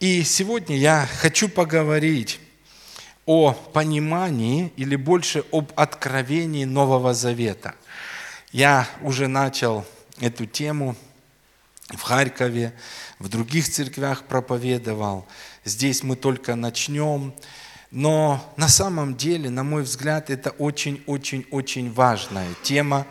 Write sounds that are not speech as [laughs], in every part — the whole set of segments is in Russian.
И сегодня я хочу поговорить о понимании или больше об откровении Нового Завета. Я уже начал эту тему в Харькове, в других церквях проповедовал. Здесь мы только начнем. Но на самом деле, на мой взгляд, это очень-очень-очень важная тема,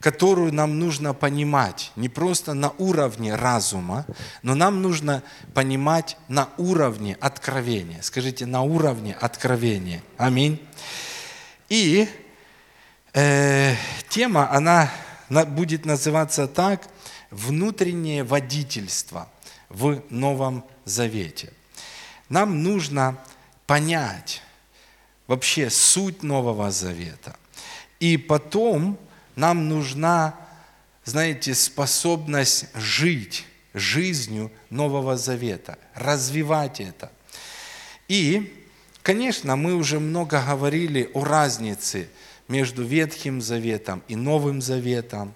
которую нам нужно понимать не просто на уровне разума, но нам нужно понимать на уровне откровения. Скажите, на уровне откровения. Аминь. И э, тема, она будет называться так «Внутреннее водительство в Новом Завете». Нам нужно понять вообще суть Нового Завета. И потом нам нужна, знаете, способность жить жизнью Нового Завета, развивать это. И, конечно, мы уже много говорили о разнице между Ветхим Заветом и Новым Заветом.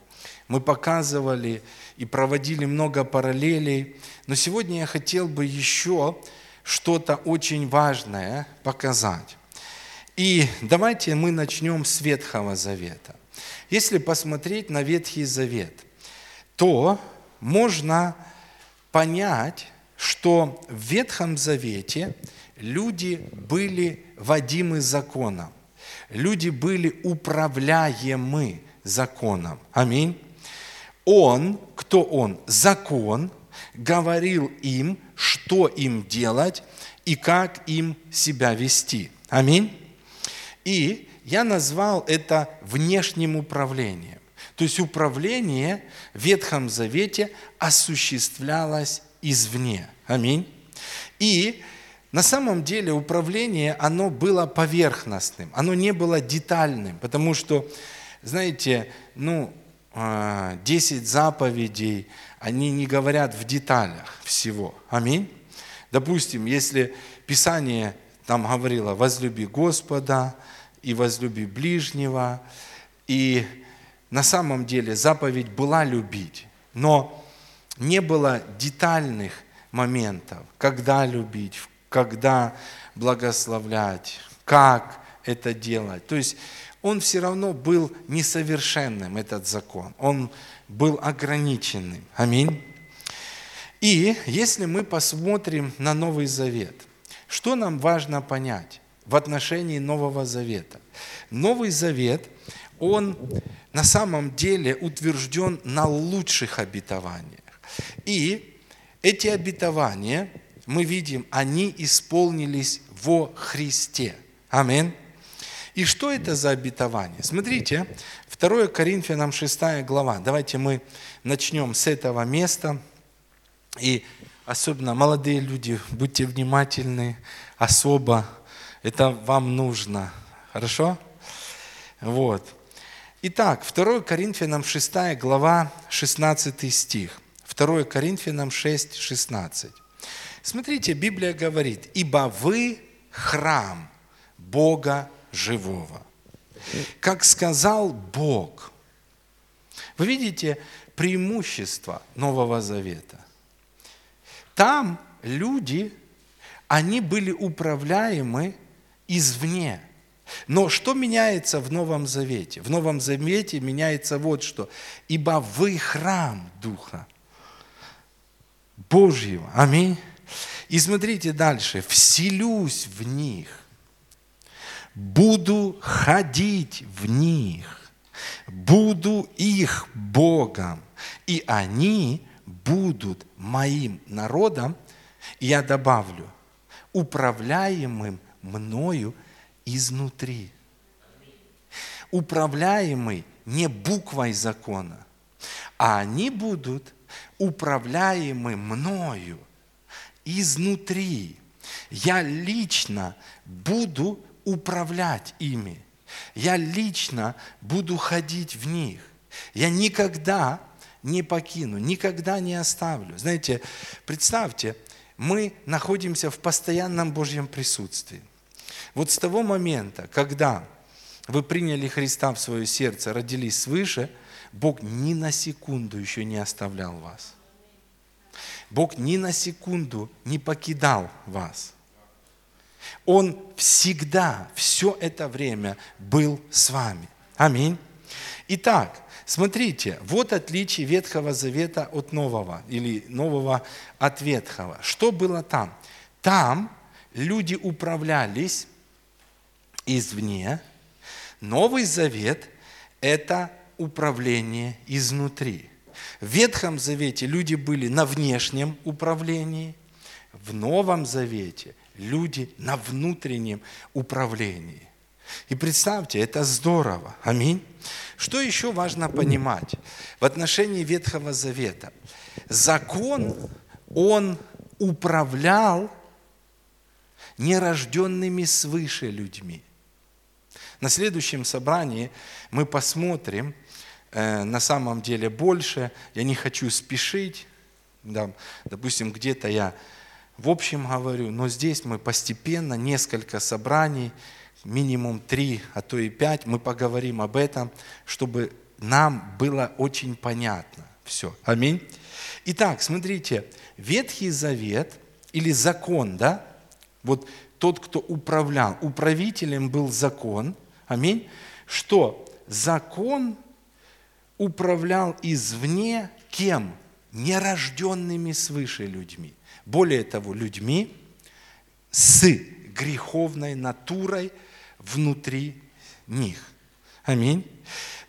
Мы показывали и проводили много параллелей. Но сегодня я хотел бы еще что-то очень важное показать. И давайте мы начнем с Ветхого Завета. Если посмотреть на Ветхий Завет, то можно понять, что в Ветхом Завете люди были водимы законом, люди были управляемы законом. Аминь. Он, кто он? Закон говорил им, что им делать и как им себя вести. Аминь. И я назвал это внешним управлением. То есть управление в Ветхом Завете осуществлялось извне. Аминь. И на самом деле управление, оно было поверхностным, оно не было детальным, потому что, знаете, ну, 10 а, заповедей, они не говорят в деталях всего. Аминь. Допустим, если Писание там говорило «возлюби Господа», и возлюби ближнего. И на самом деле заповедь была любить, но не было детальных моментов, когда любить, когда благословлять, как это делать. То есть он все равно был несовершенным, этот закон. Он был ограниченным. Аминь. И если мы посмотрим на Новый Завет, что нам важно понять? В отношении Нового Завета. Новый Завет, он на самом деле утвержден на лучших обетованиях. И эти обетования, мы видим, они исполнились во Христе. Аминь. И что это за обетование? Смотрите, 2 Коринфянам 6 глава. Давайте мы начнем с этого места. И особенно молодые люди, будьте внимательны, особо это вам нужно. Хорошо? Вот. Итак, 2 Коринфянам 6 глава, 16 стих. 2 Коринфянам 6, 16. Смотрите, Библия говорит, «Ибо вы храм Бога живого». Как сказал Бог. Вы видите преимущество Нового Завета. Там люди, они были управляемы извне. Но что меняется в Новом Завете? В Новом Завете меняется вот что. Ибо вы храм Духа Божьего. Аминь. И смотрите дальше. Вселюсь в них. Буду ходить в них. Буду их Богом. И они будут моим народом. Я добавлю, управляемым мною изнутри. Управляемый не буквой закона, а они будут управляемы мною изнутри. Я лично буду управлять ими. Я лично буду ходить в них. Я никогда не покину, никогда не оставлю. Знаете, представьте, мы находимся в постоянном Божьем присутствии. Вот с того момента, когда вы приняли Христа в свое сердце, родились свыше, Бог ни на секунду еще не оставлял вас. Бог ни на секунду не покидал вас. Он всегда, все это время был с вами. Аминь. Итак, смотрите, вот отличие Ветхого Завета от Нового, или Нового от Ветхого. Что было там? Там люди управлялись извне. Новый Завет – это управление изнутри. В Ветхом Завете люди были на внешнем управлении, в Новом Завете люди на внутреннем управлении. И представьте, это здорово. Аминь. Что еще важно понимать в отношении Ветхого Завета? Закон, он управлял нерожденными свыше людьми. На следующем собрании мы посмотрим, э, на самом деле больше. Я не хочу спешить. Да, допустим, где-то я в общем говорю, но здесь мы постепенно, несколько собраний, минимум три, а то и пять, мы поговорим об этом, чтобы нам было очень понятно все. Аминь. Итак, смотрите, Ветхий Завет или закон, да, вот тот, кто управлял, управителем был закон, аминь, что закон управлял извне кем? Нерожденными свыше людьми. Более того, людьми с греховной натурой внутри них. Аминь.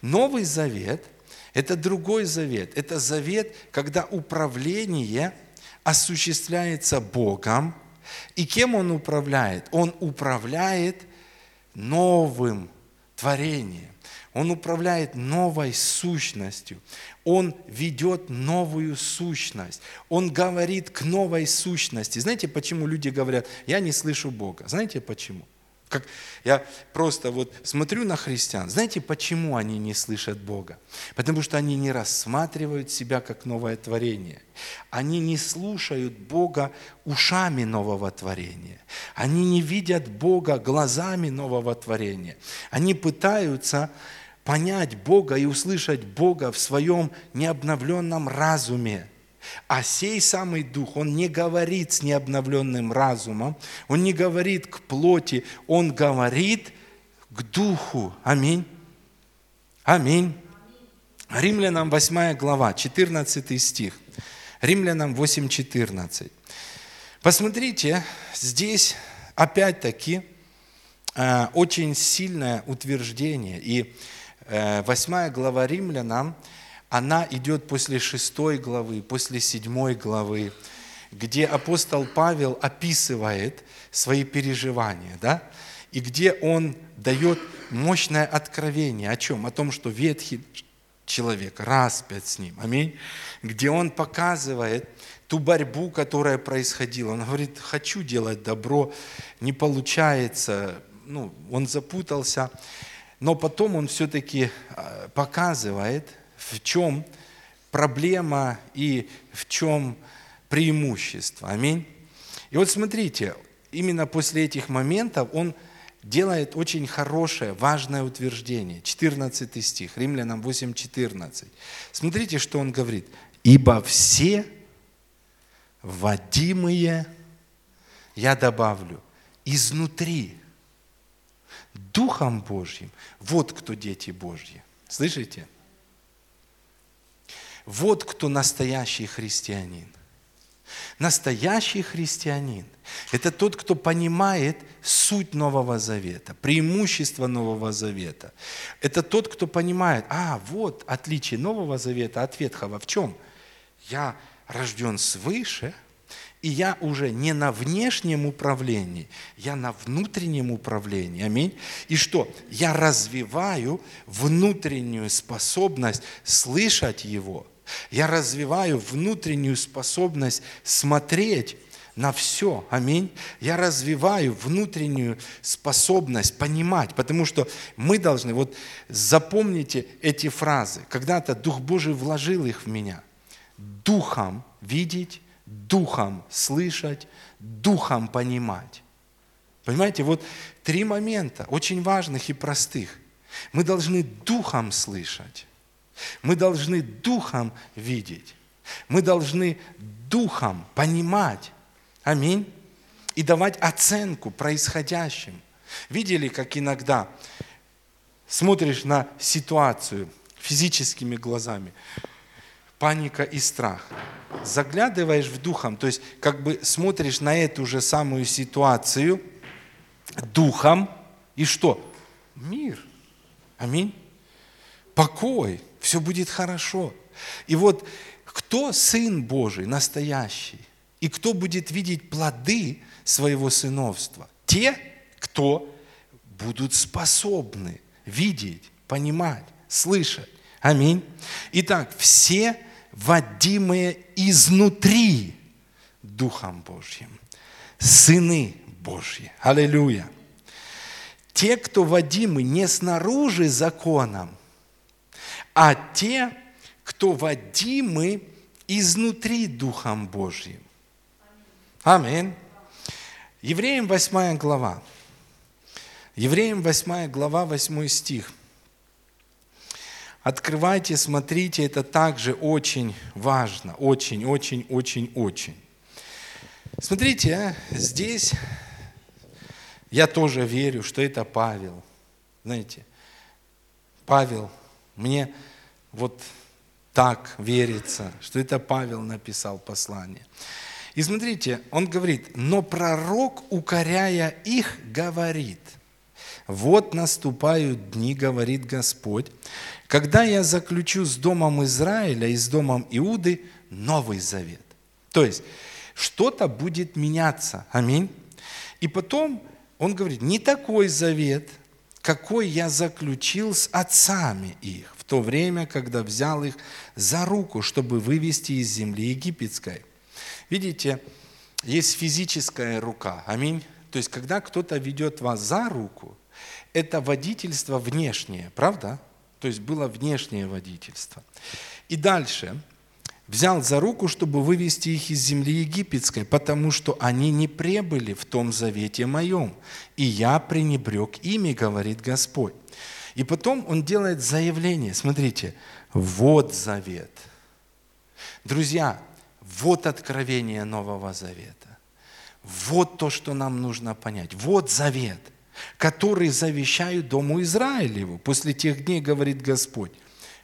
Новый завет – это другой завет. Это завет, когда управление осуществляется Богом. И кем Он управляет? Он управляет новым творением. Он управляет новой сущностью. Он ведет новую сущность. Он говорит к новой сущности. Знаете, почему люди говорят, я не слышу Бога? Знаете почему? Как я просто вот смотрю на христиан, знаете, почему они не слышат Бога? Потому что они не рассматривают себя как новое творение. Они не слушают Бога ушами нового творения. Они не видят Бога глазами нового творения. Они пытаются понять Бога и услышать Бога в своем необновленном разуме. А сей самый Дух, Он не говорит с необновленным разумом, Он не говорит к плоти, Он говорит к Духу. Аминь. Аминь. Римлянам 8 глава, 14 стих. Римлянам 8, 14. Посмотрите, здесь опять-таки э, очень сильное утверждение. И Э, восьмая глава Римлянам, она идет после шестой главы, после седьмой главы, где апостол Павел описывает свои переживания, да? и где он дает мощное откровение о чем? О том, что ветхий человек распят с ним. Аминь. Где он показывает ту борьбу, которая происходила. Он говорит, хочу делать добро, не получается. Ну, он запутался. Но потом он все-таки а, показывает, в чем проблема и в чем преимущество. Аминь. И вот смотрите, именно после этих моментов он делает очень хорошее, важное утверждение. 14 стих, Римлянам 8, 14. Смотрите, что он говорит. «Ибо все водимые, я добавлю, изнутри Духом Божьим. Вот кто дети Божьи. Слышите? Вот кто настоящий христианин. Настоящий христианин – это тот, кто понимает суть Нового Завета, преимущество Нового Завета. Это тот, кто понимает, а, вот отличие Нового Завета от Ветхого. В чем? Я рожден свыше – и я уже не на внешнем управлении, я на внутреннем управлении. Аминь. И что? Я развиваю внутреннюю способность слышать Его. Я развиваю внутреннюю способность смотреть на все. Аминь. Я развиваю внутреннюю способность понимать, потому что мы должны, вот запомните эти фразы. Когда-то Дух Божий вложил их в меня. Духом видеть, духом слышать, духом понимать. Понимаете, вот три момента, очень важных и простых. Мы должны духом слышать, мы должны духом видеть, Мы должны духом понимать. Аминь. И давать оценку происходящим. Видели, как иногда смотришь на ситуацию физическими глазами, паника и страх. Заглядываешь в духом, то есть как бы смотришь на эту же самую ситуацию духом, и что? Мир. Аминь. Покой. Все будет хорошо. И вот кто Сын Божий настоящий? И кто будет видеть плоды своего сыновства? Те, кто будут способны видеть, понимать, слышать. Аминь. Итак, все водимые изнутри Духом Божьим. Сыны Божьи. Аллилуйя. Те, кто водимы не снаружи законом, а те, кто водимы изнутри Духом Божьим. Аминь. Евреям 8 глава. Евреям 8 глава, 8 стих. Открывайте, смотрите, это также очень важно, очень, очень, очень, очень. Смотрите, а, здесь я тоже верю, что это Павел. Знаете, Павел, мне вот так верится, что это Павел написал послание. И смотрите, он говорит, но пророк, укоряя их, говорит, вот наступают дни, говорит Господь, когда я заключу с домом Израиля и с домом Иуды новый завет. То есть, что-то будет меняться. Аминь. И потом он говорит, не такой завет, какой я заключил с отцами их в то время, когда взял их за руку, чтобы вывести из земли египетской – Видите, есть физическая рука. Аминь. То есть, когда кто-то ведет вас за руку, это водительство внешнее, правда? То есть было внешнее водительство. И дальше взял за руку, чтобы вывести их из земли египетской, потому что они не пребыли в том завете моем, и я пренебрег ими, говорит Господь. И потом он делает заявление, смотрите, вот завет. Друзья, вот откровение Нового Завета. Вот то, что нам нужно понять. Вот завет, который завещаю Дому Израилеву. После тех дней, говорит Господь.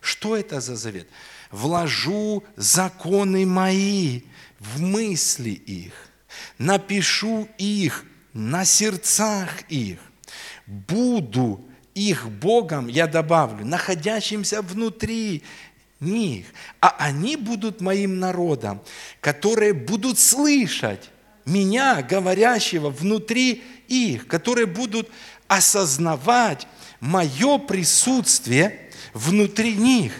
Что это за завет? Вложу законы мои в мысли их, напишу их на сердцах их, буду их Богом, я добавлю, находящимся внутри них, а они будут моим народом, которые будут слышать меня, говорящего внутри их, которые будут осознавать мое присутствие внутри них.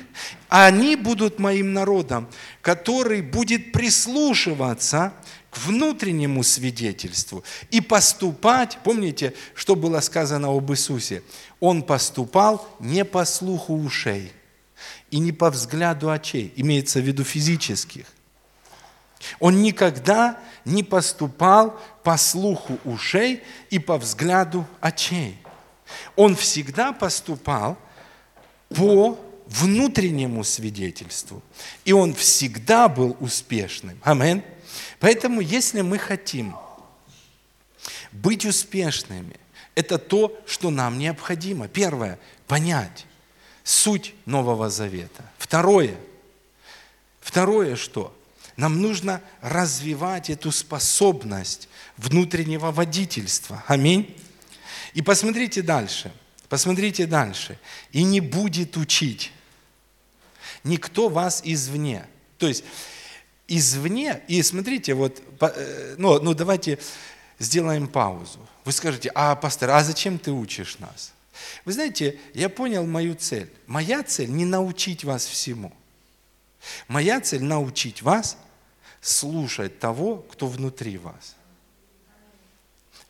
Они будут моим народом, который будет прислушиваться к внутреннему свидетельству и поступать, помните, что было сказано об Иисусе? Он поступал не по слуху ушей – и не по взгляду очей, имеется в виду физических. Он никогда не поступал по слуху ушей и по взгляду очей. Он всегда поступал по внутреннему свидетельству. И он всегда был успешным. Амин. Поэтому, если мы хотим быть успешными, это то, что нам необходимо. Первое – понять, суть Нового Завета. Второе. Второе что? Нам нужно развивать эту способность внутреннего водительства. Аминь. И посмотрите дальше. Посмотрите дальше. И не будет учить никто вас извне. То есть извне, и смотрите, вот, э, ну, ну давайте сделаем паузу. Вы скажете, а пастор, а зачем ты учишь нас? Вы знаете, я понял мою цель. Моя цель не научить вас всему. Моя цель научить вас слушать того, кто внутри вас.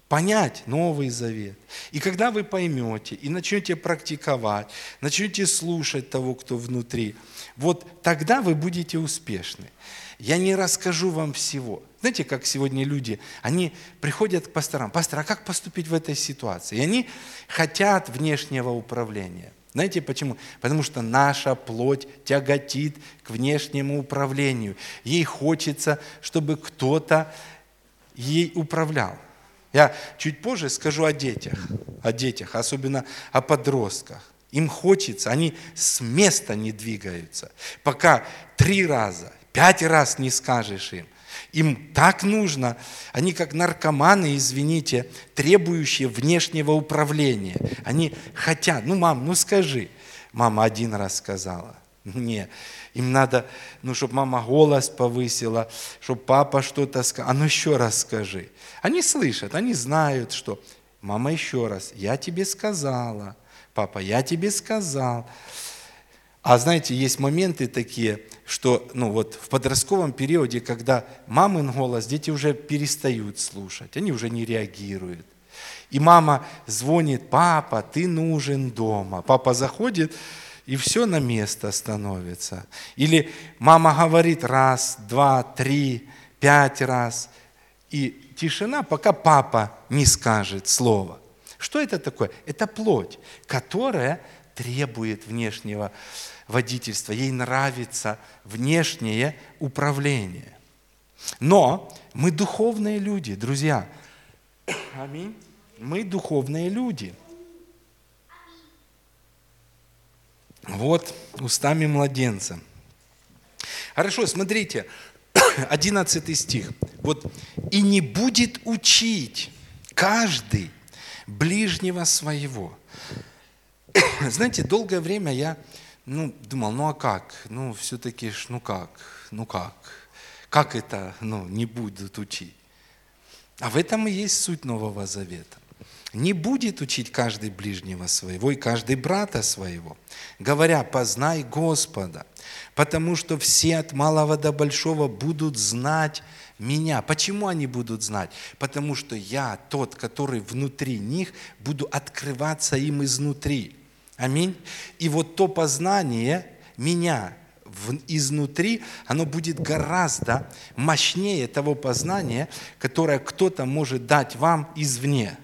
Понять Новый Завет. И когда вы поймете и начнете практиковать, начнете слушать того, кто внутри, вот тогда вы будете успешны. Я не расскажу вам всего. Знаете, как сегодня люди, они приходят к пасторам, пастор, а как поступить в этой ситуации? И они хотят внешнего управления. Знаете почему? Потому что наша плоть тяготит к внешнему управлению. Ей хочется, чтобы кто-то ей управлял. Я чуть позже скажу о детях, о детях, особенно о подростках. Им хочется, они с места не двигаются, пока три раза, пять раз не скажешь им. Им так нужно, они как наркоманы, извините, требующие внешнего управления. Они хотят, ну, мам, ну скажи. Мама один раз сказала. Не, им надо, ну, чтобы мама голос повысила, чтобы папа что-то сказал. А ну еще раз скажи. Они слышат, они знают, что мама еще раз, я тебе сказала, папа, я тебе сказал. А знаете, есть моменты такие, что ну вот в подростковом периоде, когда мамин голос, дети уже перестают слушать, они уже не реагируют. И мама звонит, папа, ты нужен дома. Папа заходит, и все на место становится. Или мама говорит раз, два, три, пять раз, и тишина, пока папа не скажет слово. Что это такое? Это плоть, которая требует внешнего водительства, ей нравится внешнее управление. Но мы духовные люди, друзья. Аминь. Мы духовные люди. Вот устами младенца. Хорошо, смотрите, [coughs] 11 стих. Вот, «И не будет учить каждый ближнего своего». [coughs] Знаете, долгое время я ну, думал, ну а как? Ну, все-таки, ну как? Ну как? Как это, ну, не будут учить? А в этом и есть суть Нового Завета. Не будет учить каждый ближнего своего и каждый брата своего, говоря, познай Господа, потому что все от малого до большого будут знать меня. Почему они будут знать? Потому что я, тот, который внутри них, буду открываться им изнутри. Аминь. И вот то познание меня изнутри, оно будет гораздо мощнее того познания, которое кто-то может дать вам извне.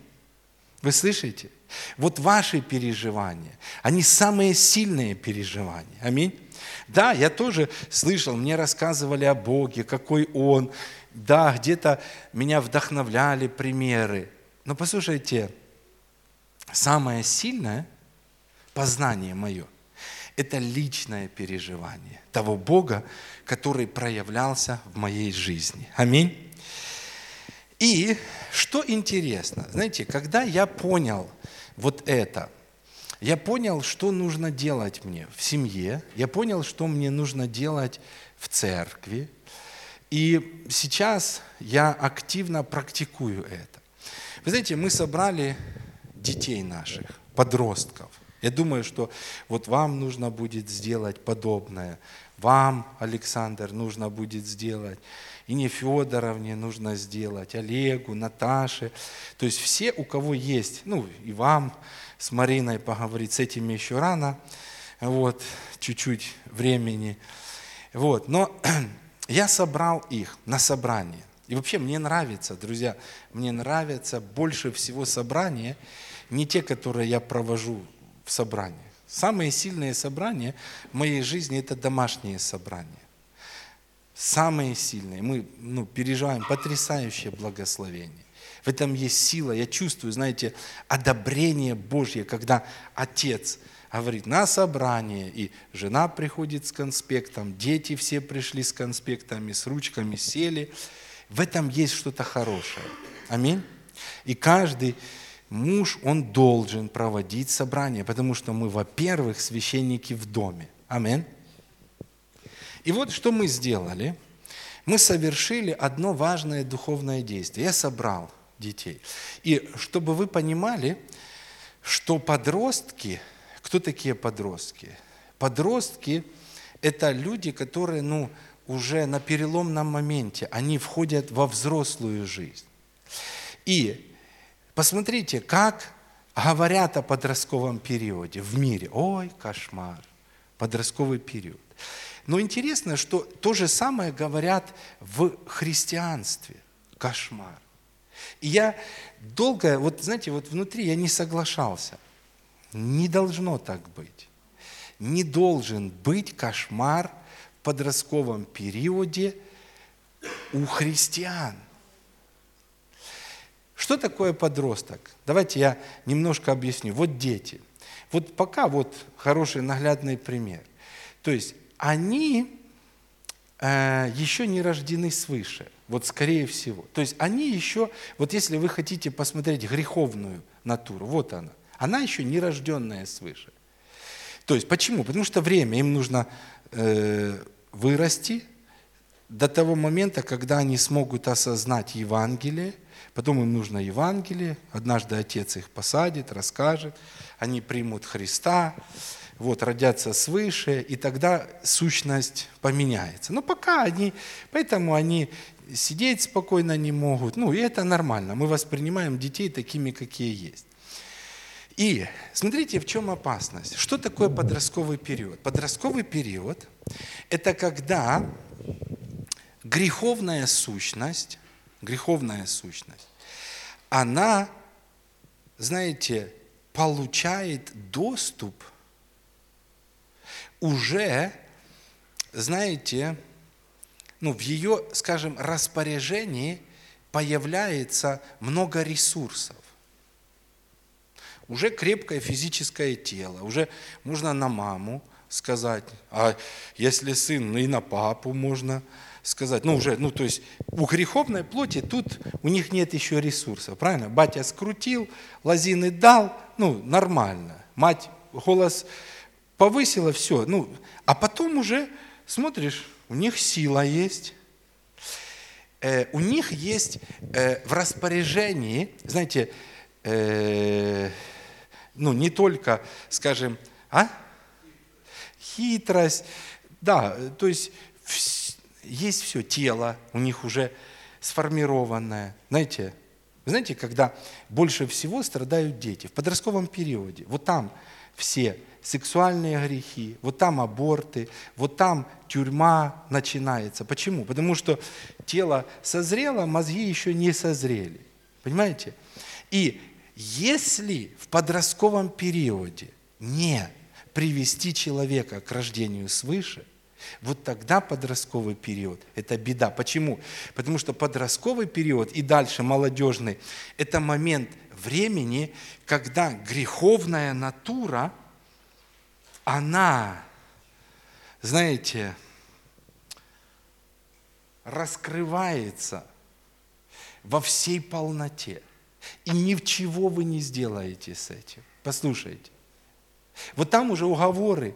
Вы слышите? Вот ваши переживания, они самые сильные переживания. Аминь. Да, я тоже слышал, мне рассказывали о Боге, какой Он. Да, где-то меня вдохновляли примеры. Но послушайте, самое сильное – познание мое. Это личное переживание того Бога, который проявлялся в моей жизни. Аминь. И что интересно, знаете, когда я понял вот это, я понял, что нужно делать мне в семье, я понял, что мне нужно делать в церкви, и сейчас я активно практикую это. Вы знаете, мы собрали детей наших, подростков – я думаю, что вот вам нужно будет сделать подобное. Вам, Александр, нужно будет сделать. И не Федоровне нужно сделать, Олегу, Наташе. То есть все, у кого есть, ну и вам с Мариной поговорить, с этими еще рано, вот, чуть-чуть времени. Вот, но [clears throat] я собрал их на собрание. И вообще мне нравится, друзья, мне нравятся больше всего собрания, не те, которые я провожу в собрании. Самые сильные собрания в моей жизни – это домашние собрания. Самые сильные. Мы ну, переживаем потрясающее благословение. В этом есть сила. Я чувствую, знаете, одобрение Божье, когда отец говорит на собрание, и жена приходит с конспектом, дети все пришли с конспектами, с ручками сели. В этом есть что-то хорошее. Аминь. И каждый муж, он должен проводить собрание, потому что мы, во-первых, священники в доме. Амин. И вот что мы сделали. Мы совершили одно важное духовное действие. Я собрал детей. И чтобы вы понимали, что подростки, кто такие подростки? Подростки – это люди, которые, ну, уже на переломном моменте, они входят во взрослую жизнь. И Посмотрите, как говорят о подростковом периоде в мире. Ой, кошмар, подростковый период. Но интересно, что то же самое говорят в христианстве. Кошмар. И я долго, вот знаете, вот внутри я не соглашался. Не должно так быть. Не должен быть кошмар в подростковом периоде у христиан. Что такое подросток? Давайте я немножко объясню. Вот дети. Вот пока вот хороший наглядный пример. То есть они э, еще не рождены свыше. Вот скорее всего. То есть они еще, вот если вы хотите посмотреть греховную натуру, вот она. Она еще не рожденная свыше. То есть почему? Потому что время им нужно э, вырасти до того момента, когда они смогут осознать Евангелие, потом им нужно Евангелие, однажды Отец их посадит, расскажет, они примут Христа, вот, родятся свыше, и тогда сущность поменяется. Но пока они, поэтому они сидеть спокойно не могут. Ну, и это нормально. Мы воспринимаем детей такими, какие есть. И смотрите, в чем опасность. Что такое подростковый период? Подростковый период – это когда греховная сущность, греховная сущность, она, знаете, получает доступ уже, знаете, ну, в ее, скажем, распоряжении появляется много ресурсов. Уже крепкое физическое тело, уже можно на маму сказать, а если сын, ну и на папу можно сказать. Ну, уже, ну, то есть у греховной плоти тут у них нет еще ресурсов, правильно? Батя скрутил, лозины дал, ну, нормально. Мать голос повысила, все. Ну, а потом уже, смотришь, у них сила есть, э, у них есть э, в распоряжении, знаете, э, ну не только, скажем, а? Хитрость, да, то есть есть все, тело у них уже сформированное. Знаете, знаете, когда больше всего страдают дети в подростковом периоде, вот там все сексуальные грехи, вот там аборты, вот там тюрьма начинается. Почему? Потому что тело созрело, мозги еще не созрели. Понимаете? И если в подростковом периоде не привести человека к рождению свыше, вот тогда подростковый период – это беда. Почему? Потому что подростковый период и дальше молодежный – это момент времени, когда греховная натура – она, знаете, раскрывается во всей полноте. И ни в чего вы не сделаете с этим. Послушайте. Вот там уже уговоры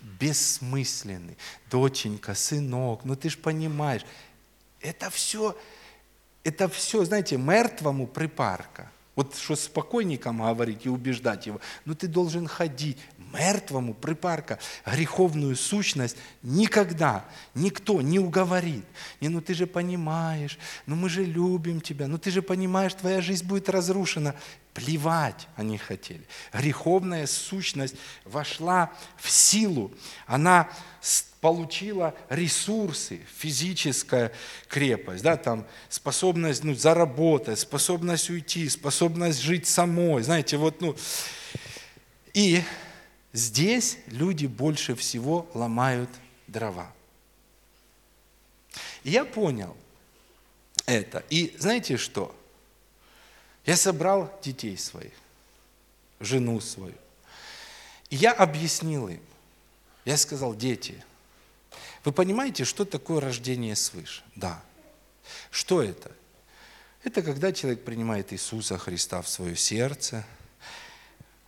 бессмысленны. Доченька, сынок, ну ты ж понимаешь, это все, это все, знаете, мертвому припарка. Вот что с покойником говорить и убеждать его, ну ты должен ходить, мертвому припарка греховную сущность никогда никто не уговорит. Не, ну ты же понимаешь, ну мы же любим тебя, ну ты же понимаешь, твоя жизнь будет разрушена. Плевать они хотели. Греховная сущность вошла в силу. Она получила ресурсы, физическая крепость, да, там способность ну, заработать, способность уйти, способность жить самой. Знаете, вот, ну, и Здесь люди больше всего ломают дрова. И я понял это. И знаете что? Я собрал детей своих, жену свою. И я объяснил им. Я сказал, дети, вы понимаете, что такое рождение свыше? Да. Что это? Это когда человек принимает Иисуса Христа в свое сердце –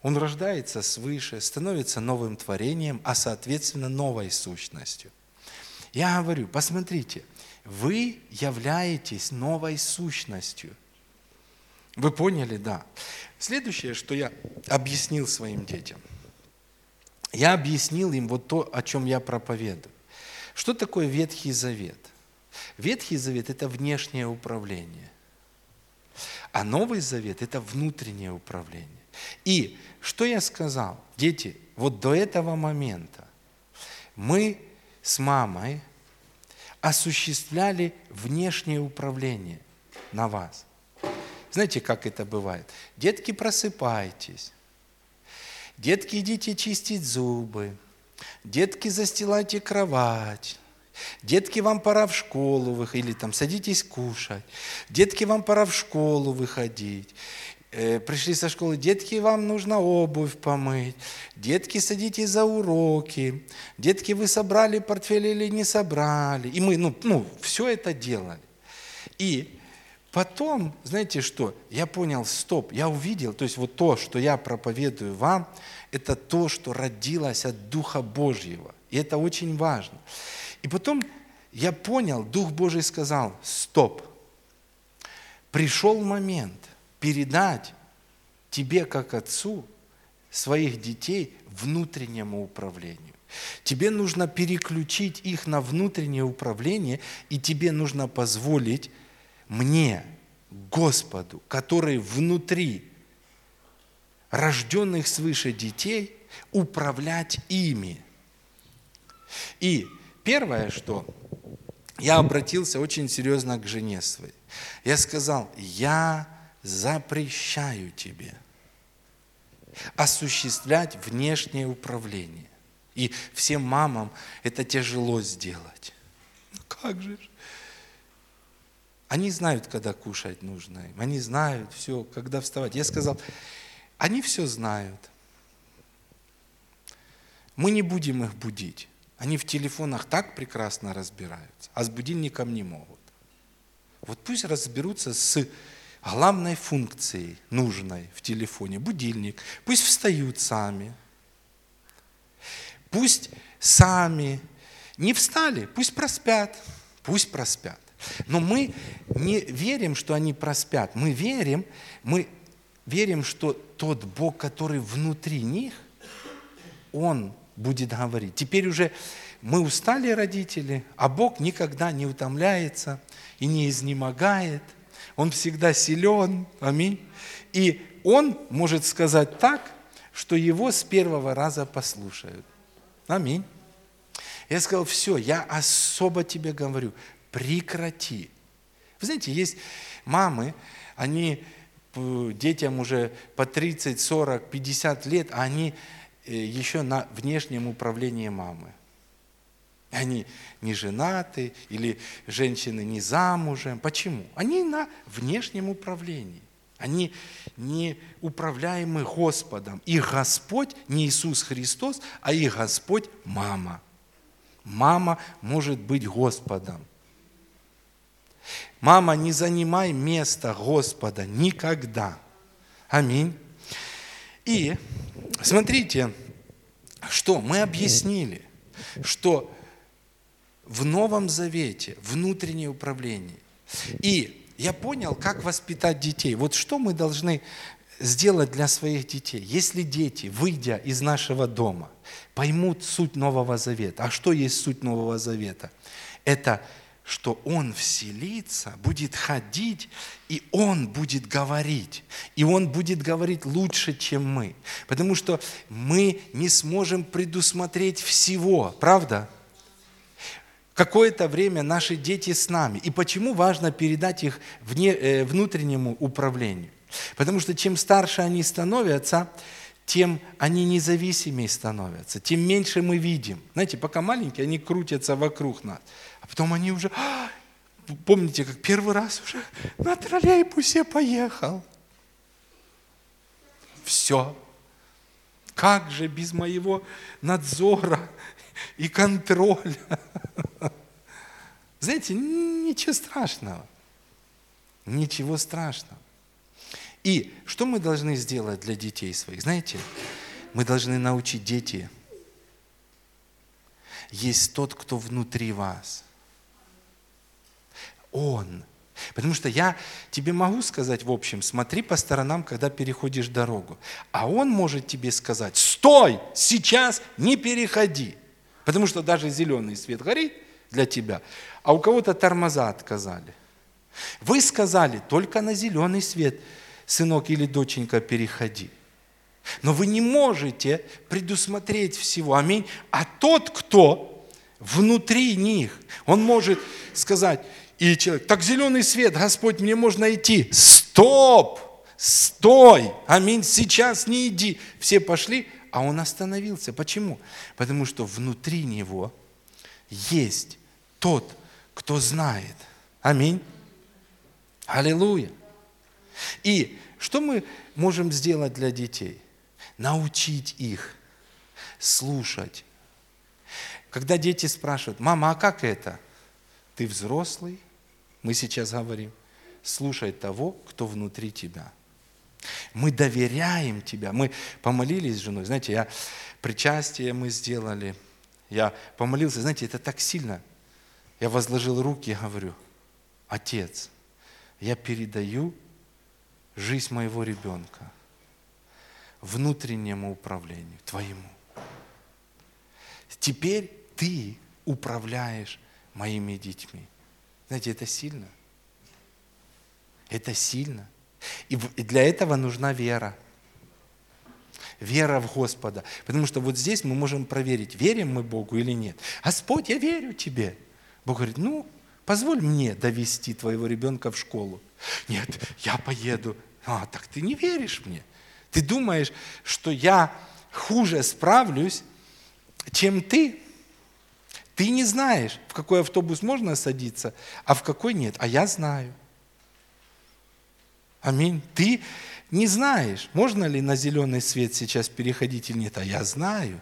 он рождается свыше, становится новым творением, а соответственно новой сущностью. Я говорю, посмотрите, вы являетесь новой сущностью. Вы поняли, да. Следующее, что я объяснил своим детям. Я объяснил им вот то, о чем я проповедую. Что такое Ветхий Завет? Ветхий Завет – это внешнее управление. А Новый Завет – это внутреннее управление. И что я сказал? Дети, вот до этого момента мы с мамой осуществляли внешнее управление на вас. Знаете, как это бывает? Детки, просыпайтесь. Детки, идите чистить зубы. Детки, застилайте кровать. Детки, вам пора в школу выходить, или там садитесь кушать. Детки, вам пора в школу выходить. Э, пришли со школы, детки, вам нужно обувь помыть. Детки, садитесь за уроки. Детки, вы собрали портфель или не собрали. И мы, ну, ну все это делали. И потом, знаете что, я понял, стоп, я увидел, то есть вот то, что я проповедую вам, это то, что родилось от Духа Божьего. И это очень важно. И потом я понял, Дух Божий сказал, стоп, пришел момент передать тебе, как отцу, своих детей внутреннему управлению. Тебе нужно переключить их на внутреннее управление, и тебе нужно позволить мне, Господу, который внутри рожденных свыше детей, управлять ими. И первое, что я обратился очень серьезно к жене своей. Я сказал, я запрещаю тебе осуществлять внешнее управление. И всем мамам это тяжело сделать. Ну как же? Они знают, когда кушать нужно им. Они знают все, когда вставать. Я сказал, они все знают. Мы не будем их будить. Они в телефонах так прекрасно разбираются, а с будильником не могут. Вот пусть разберутся с главной функцией, нужной в телефоне, будильник. Пусть встают сами. Пусть сами не встали, пусть проспят, пусть проспят. Но мы не верим, что они проспят. Мы верим, мы верим, что тот Бог, который внутри них, Он будет говорить. Теперь уже мы устали, родители, а Бог никогда не утомляется и не изнемогает. Он всегда силен. Аминь. И Он может сказать так, что его с первого раза послушают. Аминь. Я сказал, все, я особо тебе говорю, прекрати. Вы знаете, есть мамы, они детям уже по 30, 40, 50 лет, а они э, еще на внешнем управлении мамы. Они не женаты или женщины не замужем. Почему? Они на внешнем управлении. Они не управляемы Господом. Их Господь не Иисус Христос, а их Господь – мама. Мама может быть Господом. Мама, не занимай место Господа никогда. Аминь. И смотрите, что мы объяснили, что в Новом Завете внутреннее управление. И я понял, как воспитать детей. Вот что мы должны сделать для своих детей. Если дети, выйдя из нашего дома, поймут суть Нового Завета. А что есть суть Нового Завета? Это что Он вселится, будет ходить, и Он будет говорить. И Он будет говорить лучше, чем мы. Потому что мы не сможем предусмотреть всего, правда? Какое-то время наши дети с нами. И почему важно передать их вне, э, внутреннему управлению? Потому что чем старше они становятся, тем они независимее становятся, тем меньше мы видим. Знаете, пока маленькие, они крутятся вокруг нас. А потом они уже, «А, помните, как первый раз уже на троллейбусе поехал. Все. Как же без моего надзора и контроля? Знаете, ничего страшного. Ничего страшного. И что мы должны сделать для детей своих? Знаете, мы должны научить дети. Есть тот, кто внутри вас. Он. Потому что я тебе могу сказать, в общем, смотри по сторонам, когда переходишь дорогу. А он может тебе сказать, стой, сейчас не переходи. Потому что даже зеленый свет горит для тебя, а у кого-то тормоза отказали. Вы сказали, только на зеленый свет – сынок или доченька, переходи. Но вы не можете предусмотреть всего. Аминь. А тот, кто внутри них, он может сказать, и человек, так зеленый свет, Господь, мне можно идти. Стоп! Стой! Аминь. Сейчас не иди. Все пошли, а он остановился. Почему? Потому что внутри него есть тот, кто знает. Аминь. Аллилуйя. И что мы можем сделать для детей? Научить их слушать. Когда дети спрашивают, мама, а как это? Ты взрослый, мы сейчас говорим, слушай того, кто внутри тебя. Мы доверяем тебя. Мы помолились с женой. Знаете, я причастие мы сделали. Я помолился. Знаете, это так сильно. Я возложил руки и говорю, Отец, я передаю жизнь моего ребенка внутреннему управлению, Твоему. Теперь Ты управляешь моими детьми. Знаете, это сильно. Это сильно. И для этого нужна вера. Вера в Господа. Потому что вот здесь мы можем проверить, верим мы Богу или нет. Господь, я верю Тебе. Бог говорит, ну, позволь мне довести твоего ребенка в школу. Нет, я поеду. А, так ты не веришь мне. Ты думаешь, что я хуже справлюсь, чем ты. Ты не знаешь, в какой автобус можно садиться, а в какой нет. А я знаю. Аминь. Ты не знаешь, можно ли на зеленый свет сейчас переходить или нет, а я знаю.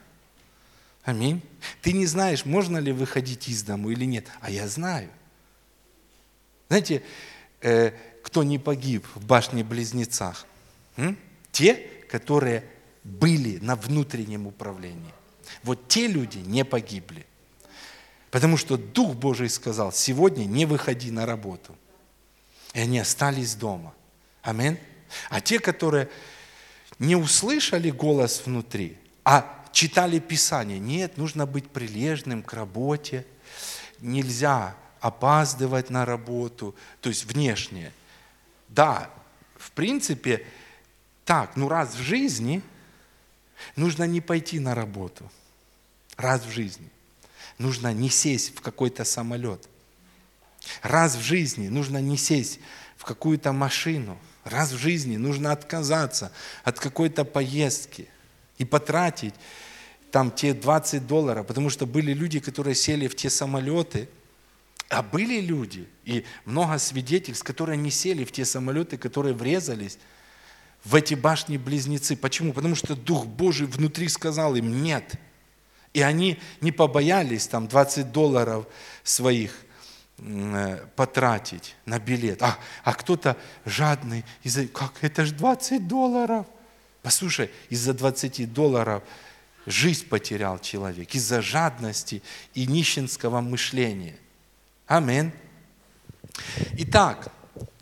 Аминь. Ты не знаешь, можно ли выходить из дому или нет, а я знаю. Знаете, э, кто не погиб в башне-близнецах? Те, которые были на внутреннем управлении. Вот те люди не погибли. Потому что Дух Божий сказал, сегодня не выходи на работу. И они остались дома. Амин. А те, которые не услышали голос внутри, а читали Писание, нет, нужно быть прилежным к работе, нельзя опаздывать на работу, то есть внешне. Да, в принципе, так, ну раз в жизни нужно не пойти на работу. Раз в жизни. Нужно не сесть в какой-то самолет. Раз в жизни нужно не сесть в какую-то машину. Раз в жизни нужно отказаться от какой-то поездки и потратить там те 20 долларов, потому что были люди, которые сели в те самолеты, а были люди, и много свидетельств, которые не сели в те самолеты, которые врезались в эти башни-близнецы. Почему? Потому что Дух Божий внутри сказал им «нет». И они не побоялись там 20 долларов своих потратить на билет. А, а кто-то жадный, из-за, как это же 20 долларов. Послушай, из-за 20 долларов жизнь потерял человек, из-за жадности и нищенского мышления. Амин. Итак,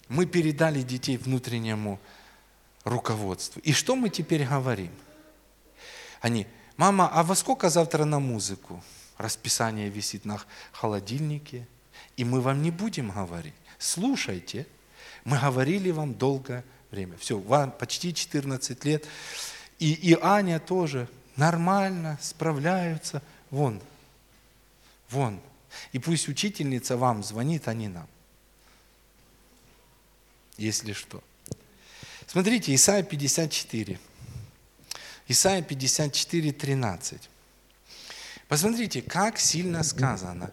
мы передали детей внутреннему руководству. И что мы теперь говорим? Они, мама, а во сколько завтра на музыку? Расписание висит на холодильнике, и мы вам не будем говорить. Слушайте, мы говорили вам долгое время. Все, вам почти 14 лет. И, и Аня тоже нормально справляются. Вон, вон. И пусть учительница вам звонит, а не нам. Если что. Смотрите, Исайя 54. Исайя 54, 13. Посмотрите, как сильно сказано.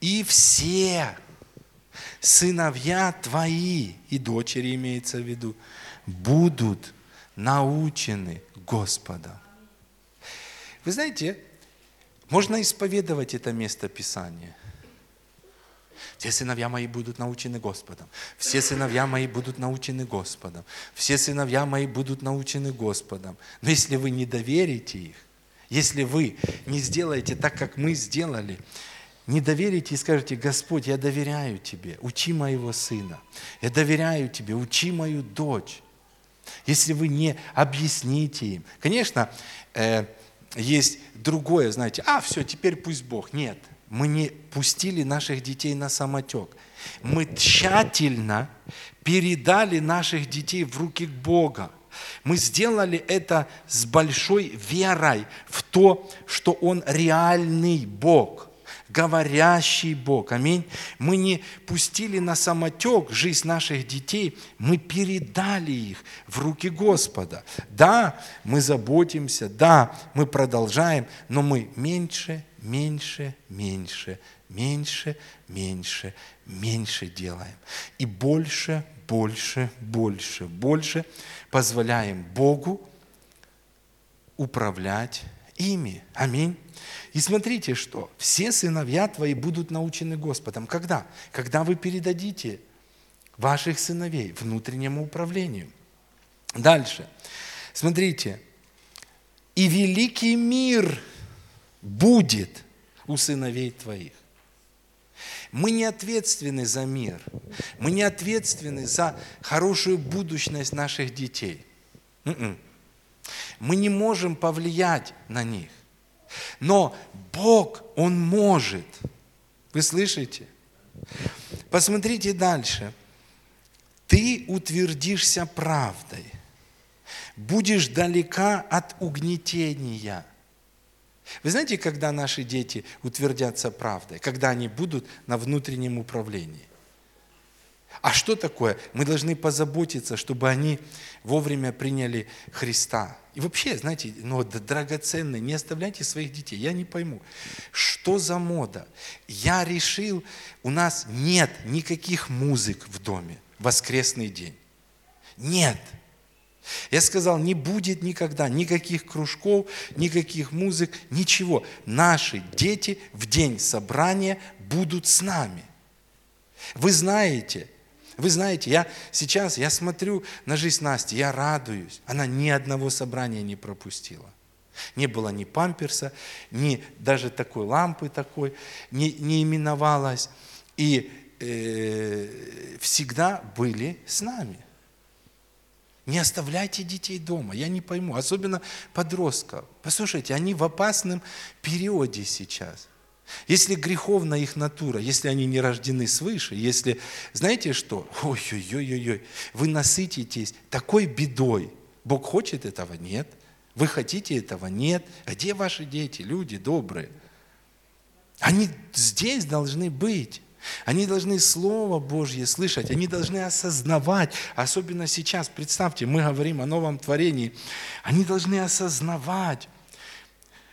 И все сыновья твои, и дочери имеется в виду, будут научены Господом. Вы знаете, можно исповедовать это место Писания – все сыновья мои будут научены Господом. Все сыновья мои будут научены Господом. Все сыновья мои будут научены Господом. Но если вы не доверите их, если вы не сделаете так, как мы сделали, не доверите и скажете, Господь, я доверяю Тебе, учи моего сына. Я доверяю Тебе, учи мою дочь. Если вы не объясните им. Конечно, э, есть другое, знаете, а, все, теперь пусть Бог. Нет, мы не пустили наших детей на самотек. Мы тщательно передали наших детей в руки Бога. Мы сделали это с большой верой в то, что Он реальный Бог. Говорящий Бог. Аминь. Мы не пустили на самотек жизнь наших детей, мы передали их в руки Господа. Да, мы заботимся, да, мы продолжаем, но мы меньше, меньше, меньше, меньше, меньше, меньше делаем. И больше, больше, больше, больше позволяем Богу управлять ими. Аминь. И смотрите, что все сыновья твои будут научены Господом. Когда? Когда вы передадите ваших сыновей внутреннему управлению. Дальше. Смотрите. И великий мир будет у сыновей твоих. Мы не ответственны за мир. Мы не ответственны за хорошую будущность наших детей. М-м. Мы не можем повлиять на них. Но Бог, Он может. Вы слышите? Посмотрите дальше. Ты утвердишься правдой. Будешь далека от угнетения. Вы знаете, когда наши дети утвердятся правдой? Когда они будут на внутреннем управлении. А что такое? Мы должны позаботиться, чтобы они вовремя приняли Христа. И вообще, знаете, ну, драгоценные, не оставляйте своих детей. Я не пойму, что за мода? Я решил, у нас нет никаких музык в доме в воскресный день. Нет. Я сказал, не будет никогда никаких кружков, никаких музык, ничего. Наши дети в день собрания будут с нами. Вы знаете, вы знаете, я сейчас, я смотрю на жизнь Насти, я радуюсь. Она ни одного собрания не пропустила. Не было ни памперса, ни даже такой лампы такой, не, не именовалась. И э, всегда были с нами. Не оставляйте детей дома, я не пойму, особенно подростков. Послушайте, они в опасном периоде сейчас – если греховна их натура, если они не рождены свыше, если, знаете что, ой-ой-ой-ой, вы насытитесь такой бедой. Бог хочет этого? Нет. Вы хотите этого? Нет. А где ваши дети, люди добрые? Они здесь должны быть. Они должны Слово Божье слышать, они должны осознавать, особенно сейчас, представьте, мы говорим о новом творении, они должны осознавать,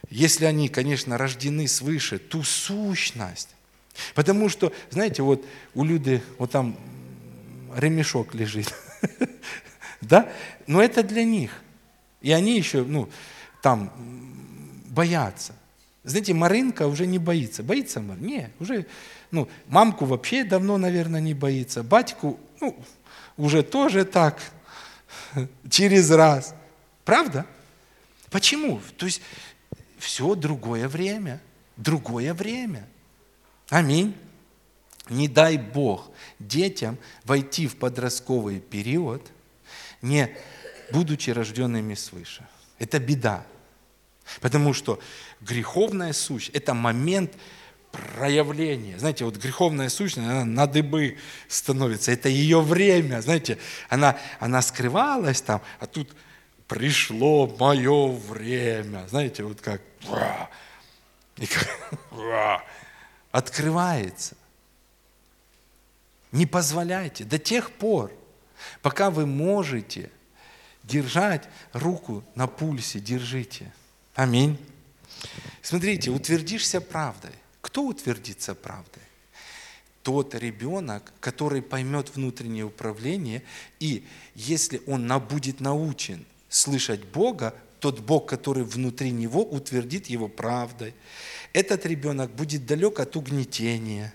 если они, конечно, рождены свыше, ту сущность. Потому что, знаете, вот у Люды вот там ремешок лежит, [laughs] да, но это для них. И они еще, ну, там боятся. Знаете, Маринка уже не боится. Боится Мар? Не, уже, ну, мамку вообще давно, наверное, не боится. Батьку, ну, уже тоже так, [laughs] через раз. Правда? Почему? То есть все другое время. Другое время. Аминь. Не дай Бог детям войти в подростковый период, не будучи рожденными свыше. Это беда. Потому что греховная сущность – это момент проявления. Знаете, вот греховная сущность, она на дыбы становится. Это ее время. Знаете, она, она скрывалась там, а тут пришло мое время. Знаете, вот как, и как открывается. Не позволяйте до тех пор, пока вы можете держать руку на пульсе, держите. Аминь. Смотрите, утвердишься правдой. Кто утвердится правдой? Тот ребенок, который поймет внутреннее управление, и если он будет научен слышать Бога, тот Бог, который внутри него, утвердит его правдой. Этот ребенок будет далек от угнетения.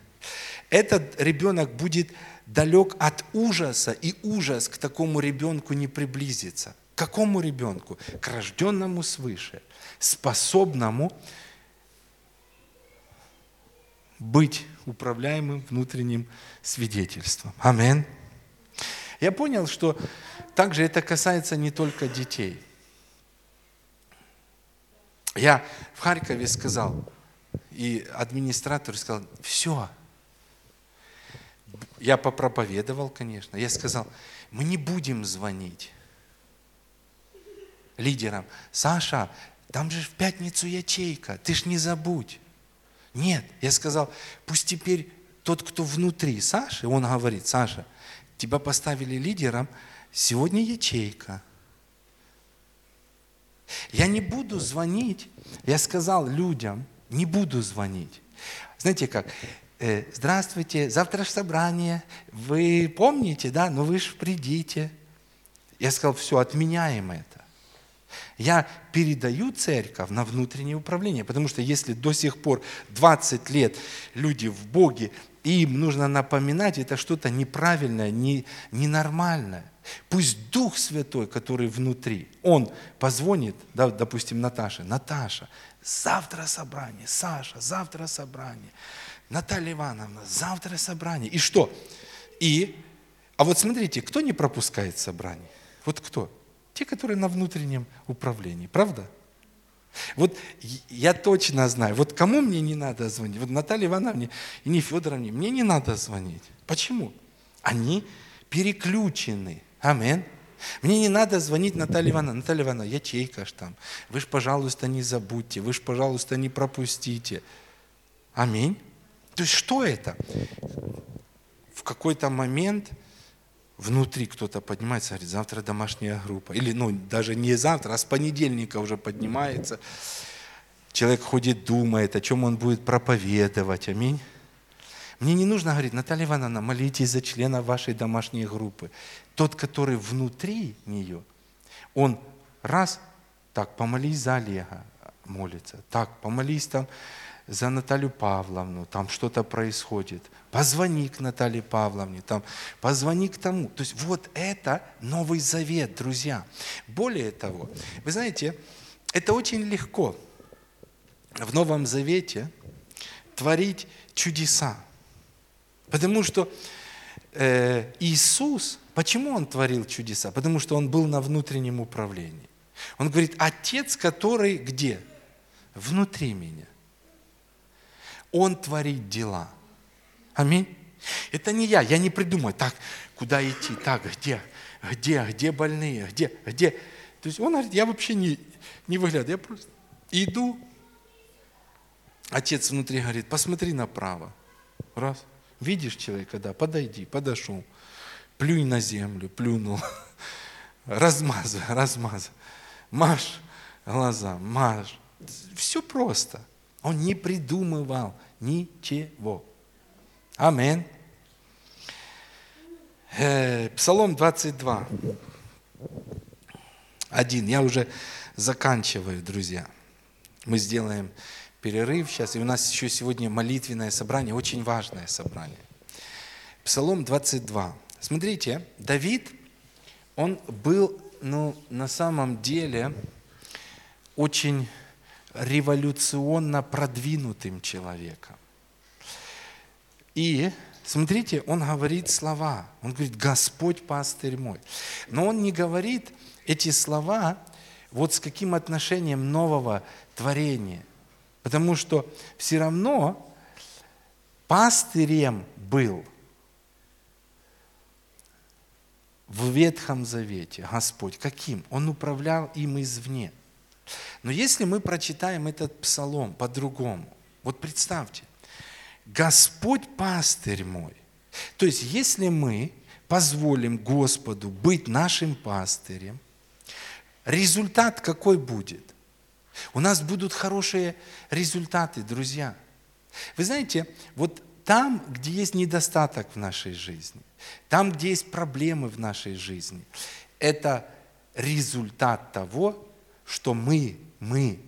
Этот ребенок будет далек от ужаса, и ужас к такому ребенку не приблизится. К какому ребенку? К рожденному свыше, способному быть управляемым внутренним свидетельством. Аминь. Я понял, что также это касается не только детей. Я в Харькове сказал, и администратор сказал, все. Я попроповедовал, конечно. Я сказал, мы не будем звонить лидерам. Саша, там же в пятницу ячейка, ты ж не забудь. Нет, я сказал, пусть теперь тот, кто внутри Саши, он говорит, Саша, тебя поставили лидером, сегодня ячейка. Я не буду звонить, я сказал людям, не буду звонить. Знаете как, э, здравствуйте, завтра же собрание, вы помните, да, ну вы же придите. Я сказал, все, отменяем это. Я передаю церковь на внутреннее управление, потому что если до сих пор 20 лет люди в Боге, и им нужно напоминать, это что-то неправильное, не, ненормальное. Пусть Дух Святой, который внутри, Он позвонит, да, допустим, Наташе, Наташа, завтра собрание, Саша, завтра собрание, Наталья Ивановна, завтра собрание. И что? И, а вот смотрите, кто не пропускает собрание? Вот кто? Те, которые на внутреннем управлении. Правда? Вот я точно знаю, вот кому мне не надо звонить? Вот Наталье Ивановне и не Федоровне, мне не надо звонить. Почему? Они переключены. Амин. Мне не надо звонить Наталье Ивановне. Наталья Ивановна, ячейка ж там. Вы ж, пожалуйста, не забудьте. Вы ж, пожалуйста, не пропустите. Аминь. То есть что это? В какой-то момент внутри кто-то поднимается, говорит, завтра домашняя группа. Или, ну, даже не завтра, а с понедельника уже поднимается. Человек ходит, думает, о чем он будет проповедовать. Аминь. Мне не нужно говорить, Наталья Ивановна, молитесь за члена вашей домашней группы. Тот, который внутри нее, он раз, так, помолись за Олега, молится. Так, помолись там за Наталью Павловну, там что-то происходит. Позвони к Наталье Павловне, там, позвони к тому. То есть вот это Новый Завет, друзья. Более того, вы знаете, это очень легко в Новом Завете творить чудеса. Потому что э, Иисус, почему Он творил чудеса? Потому что Он был на внутреннем управлении. Он говорит, Отец, который где? Внутри меня. Он творит дела. Аминь. Это не я, я не придумаю, так, куда идти, так, где, где, где больные, где, где. То есть он говорит, я вообще не, не выглядываю, я просто иду. Отец внутри говорит, посмотри направо. Раз. Видишь человека, да, подойди, подошел. Плюнь на землю, плюнул. [laughs] Размазывай, размазывай. Маш глаза, маш. Все просто. Он не придумывал ничего. Амин. Э, Псалом 22. Один. Я уже заканчиваю, друзья. Мы сделаем перерыв сейчас, и у нас еще сегодня молитвенное собрание, очень важное собрание. Псалом 22. Смотрите, Давид, он был, ну, на самом деле, очень революционно продвинутым человеком. И смотрите, он говорит слова. Он говорит, Господь пастырь мой. Но он не говорит эти слова вот с каким отношением нового творения. Потому что все равно пастырем был в Ветхом Завете Господь. Каким? Он управлял им извне. Но если мы прочитаем этот псалом по-другому, вот представьте, Господь пастырь мой. То есть, если мы позволим Господу быть нашим пастырем, результат какой будет? У нас будут хорошие результаты, друзья. Вы знаете, вот там, где есть недостаток в нашей жизни, там, где есть проблемы в нашей жизни, это результат того, что мы, мы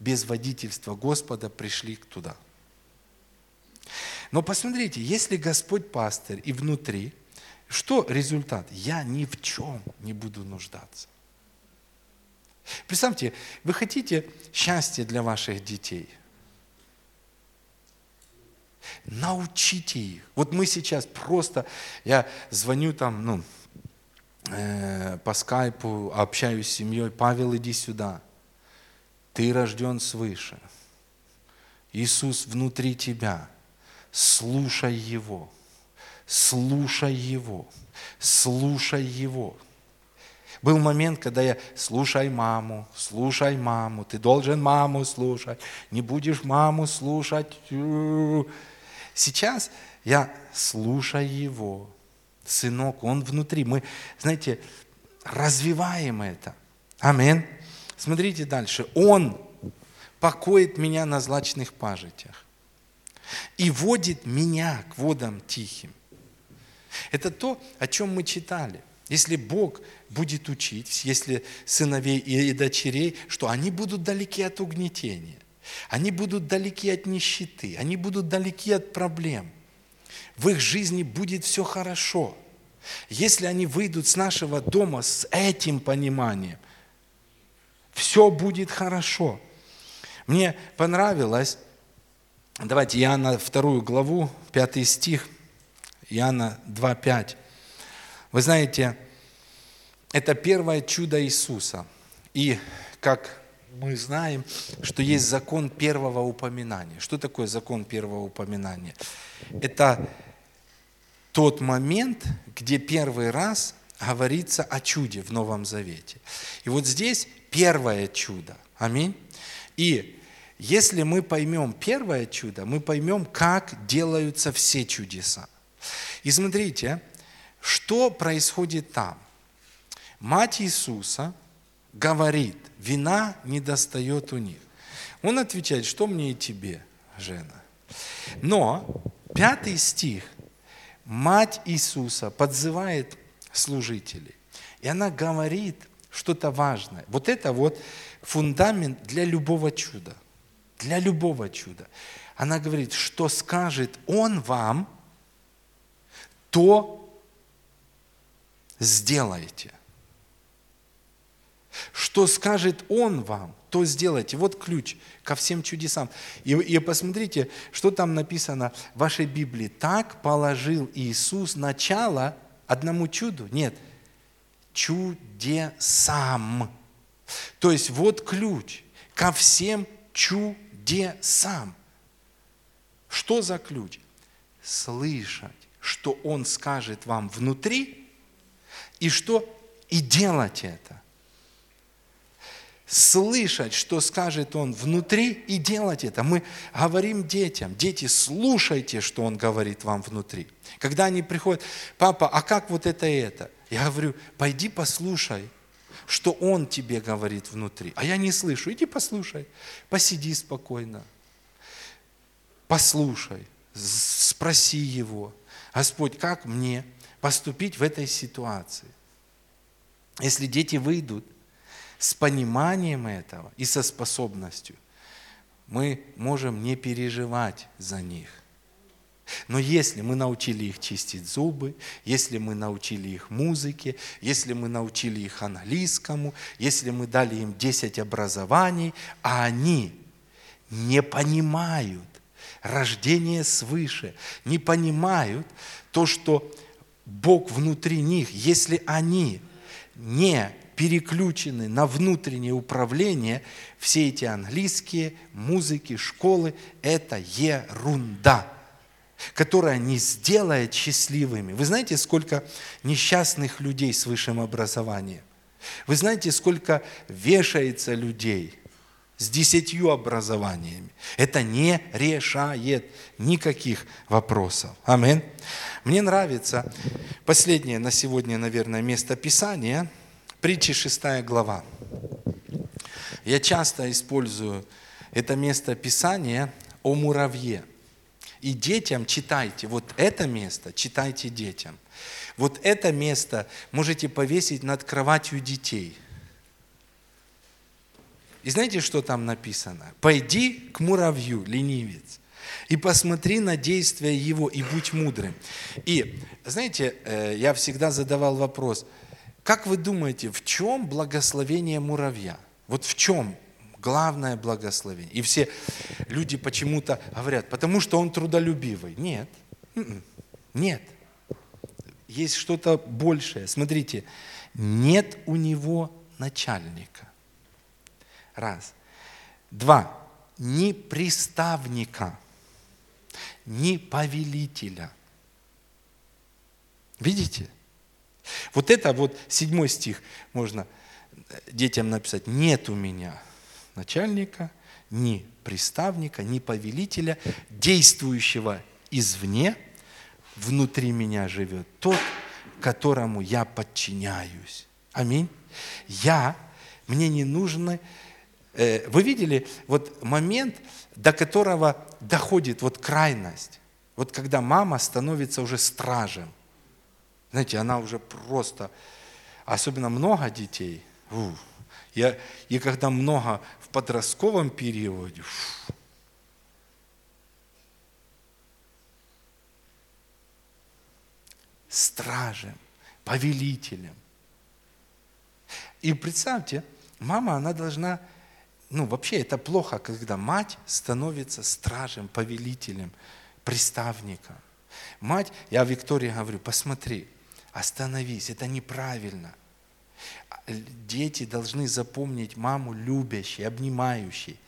без водительства Господа пришли туда. Но посмотрите, если Господь пастырь и внутри, что результат? Я ни в чем не буду нуждаться. Представьте, вы хотите счастья для ваших детей. Научите их. Вот мы сейчас просто, я звоню там, ну, э, по скайпу, общаюсь с семьей, Павел, иди сюда. Ты рожден свыше. Иисус внутри тебя. Слушай Его. Слушай Его. Слушай Его. Был момент, когда я слушай маму, слушай маму, ты должен маму слушать, не будешь маму слушать. Сейчас я слушаю его, сынок, он внутри. Мы, знаете, развиваем это. Амин. Смотрите дальше. Он покоит меня на злачных пажитях и водит меня к водам тихим. Это то, о чем мы читали. Если Бог будет учить, если сыновей и дочерей, что они будут далеки от угнетения, они будут далеки от нищеты, они будут далеки от проблем. В их жизни будет все хорошо. Если они выйдут с нашего дома с этим пониманием, все будет хорошо. Мне понравилось, давайте Иоанна вторую главу, пятый стих, Иоанна 2,5. Вы знаете, это первое чудо Иисуса. И как мы знаем, что есть закон первого упоминания. Что такое закон первого упоминания? Это тот момент, где первый раз говорится о чуде в Новом Завете. И вот здесь первое чудо. Аминь. И если мы поймем первое чудо, мы поймем, как делаются все чудеса. И смотрите, что происходит там. Мать Иисуса говорит, вина не достает у них. Он отвечает, что мне и тебе, жена. Но пятый стих, мать Иисуса подзывает служителей. И она говорит что-то важное. Вот это вот фундамент для любого чуда. Для любого чуда. Она говорит, что скажет Он вам, то сделайте. Что скажет Он вам, то сделайте. Вот ключ ко всем чудесам. И, и посмотрите, что там написано в вашей Библии. Так положил Иисус начало одному чуду. Нет, чудесам. То есть вот ключ ко всем чудесам. Что за ключ? Слышать, что Он скажет вам внутри, и что? И делать это. Слышать, что скажет Он внутри, и делать это. Мы говорим детям, дети, слушайте, что Он говорит вам внутри. Когда они приходят, папа, а как вот это и это? Я говорю, пойди послушай, что Он тебе говорит внутри. А я не слышу. Иди послушай. Посиди спокойно. Послушай. Спроси Его. Господь, как мне поступить в этой ситуации? Если дети выйдут с пониманием этого и со способностью, мы можем не переживать за них. Но если мы научили их чистить зубы, если мы научили их музыке, если мы научили их английскому, если мы дали им 10 образований, а они не понимают рождение свыше, не понимают то, что Бог внутри них, если они не переключены на внутреннее управление, все эти английские, музыки, школы – это ерунда которая не сделает счастливыми. Вы знаете, сколько несчастных людей с высшим образованием? Вы знаете, сколько вешается людей с десятью образованиями? Это не решает никаких вопросов. Амин. Мне нравится последнее на сегодня, наверное, место Писания, притчи 6 глава. Я часто использую это место Писания о муравье – и детям читайте. Вот это место читайте детям. Вот это место можете повесить над кроватью детей. И знаете, что там написано? «Пойди к муравью, ленивец, и посмотри на действия его, и будь мудрым». И, знаете, э, я всегда задавал вопрос, как вы думаете, в чем благословение муравья? Вот в чем главное благословение. И все люди почему-то говорят, потому что он трудолюбивый. Нет, м-м, нет. Есть что-то большее. Смотрите, нет у него начальника. Раз. Два. Ни приставника, ни повелителя. Видите? Вот это вот седьмой стих можно детям написать. Нет у меня начальника, ни приставника, ни повелителя, действующего извне, внутри меня живет тот, которому я подчиняюсь. Аминь. Я, мне не нужны... Э, вы видели вот момент, до которого доходит вот крайность. Вот когда мама становится уже стражем. Знаете, она уже просто, особенно много детей. Ух, я, и когда много в подростковом периоде, фу, стражем, повелителем. И представьте, мама, она должна, ну вообще это плохо, когда мать становится стражем, повелителем, приставником. Мать, я Виктории говорю, посмотри, остановись, это неправильно. Дети должны запомнить маму любящей, обнимающей.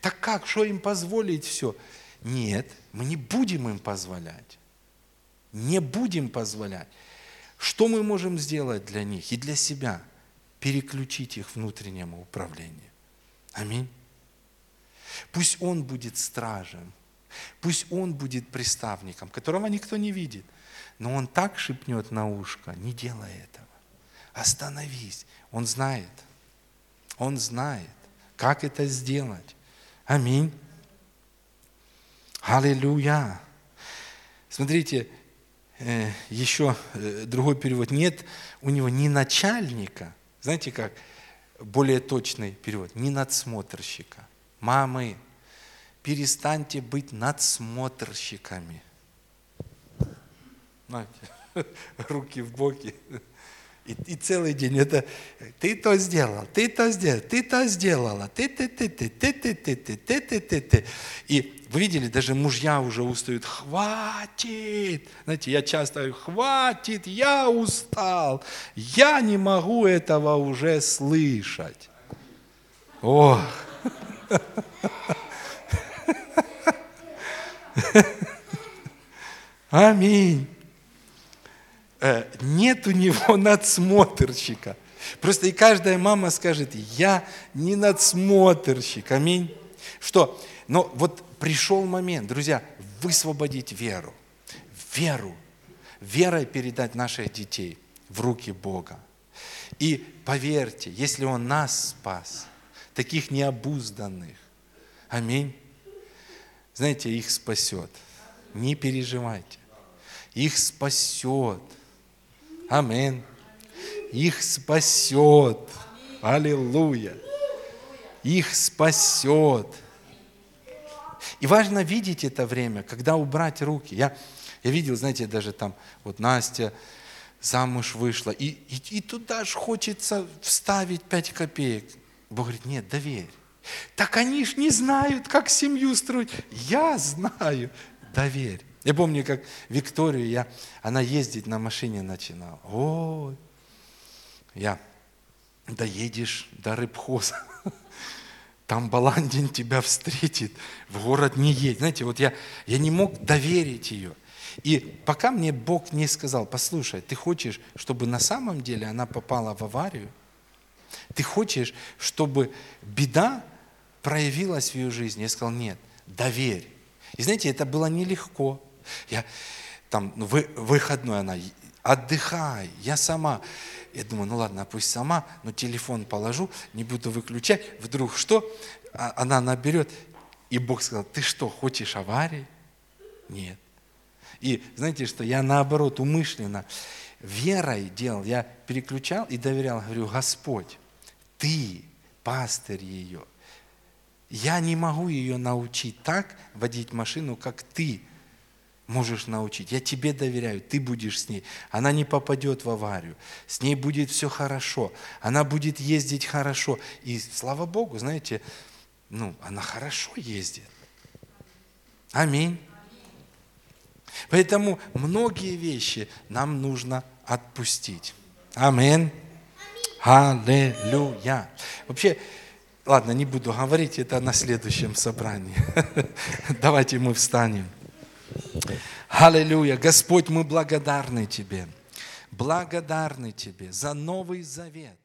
Так как, что им позволить все? Нет, мы не будем им позволять. Не будем позволять. Что мы можем сделать для них и для себя? Переключить их внутреннему управлению. Аминь. Пусть Он будет стражем, пусть Он будет приставником, которого никто не видит. Но Он так шепнет на ушко, не делай этого. Остановись. Он знает. Он знает, как это сделать. Аминь. Аллилуйя. Смотрите, Э, еще э, другой перевод, нет у него ни начальника, знаете как, более точный перевод, ни надсмотрщика. Мамы, перестаньте быть надсмотрщиками. Знаете, руки в боки. И, и целый день это ты то сделал, ты то сделал, ты то сделала, ты ты ты ты ты ты ты ты ты ты ты ты. И вы видели, даже мужья уже устают. Хватит! Знаете, я часто говорю, хватит, я устал, я не могу этого уже слышать. Ох! Аминь. Э, нет у него [laughs] надсмотрщика. Просто и каждая мама скажет, я не надсмотрщик. Аминь. Что? Но вот пришел момент, друзья, высвободить веру. Веру. Верой передать наших детей в руки Бога. И поверьте, если Он нас спас, таких необузданных, аминь, знаете, их спасет. Не переживайте. Их спасет. Аминь. Их спасет. Аллилуйя. Их спасет. И важно видеть это время, когда убрать руки. Я, я видел, знаете, даже там, вот Настя замуж вышла, и, и, и туда же хочется вставить пять копеек. Бог говорит, нет, доверь. Так они ж не знают, как семью строить. Я знаю, доверь. Я помню, как Викторию, я, она ездить на машине начинала. Ой, я, доедешь до рыбхоза, [laughs] там Баландин тебя встретит, в город не едь. Знаете, вот я, я не мог доверить ее. И пока мне Бог не сказал, послушай, ты хочешь, чтобы на самом деле она попала в аварию? Ты хочешь, чтобы беда проявилась в ее жизни? Я сказал, нет, доверь. И знаете, это было нелегко. Я там, ну, вы, выходной она, отдыхай, я сама. Я думаю, ну ладно, пусть сама, но телефон положу, не буду выключать. Вдруг что? А, она наберет. И Бог сказал, ты что, хочешь аварии? Нет. И знаете что, я наоборот умышленно верой делал, я переключал и доверял, говорю, Господь, ты пастырь ее. Я не могу ее научить так водить машину, как ты можешь научить. Я тебе доверяю, ты будешь с ней. Она не попадет в аварию. С ней будет все хорошо. Она будет ездить хорошо. И слава Богу, знаете, ну, она хорошо ездит. Аминь. Поэтому многие вещи нам нужно отпустить. Аминь. Аллилуйя. Вообще, ладно, не буду говорить, это на следующем собрании. [laughs] Давайте мы встанем. Аллилуйя. Господь, мы благодарны Тебе. благодарны Тебе за Новый Завет.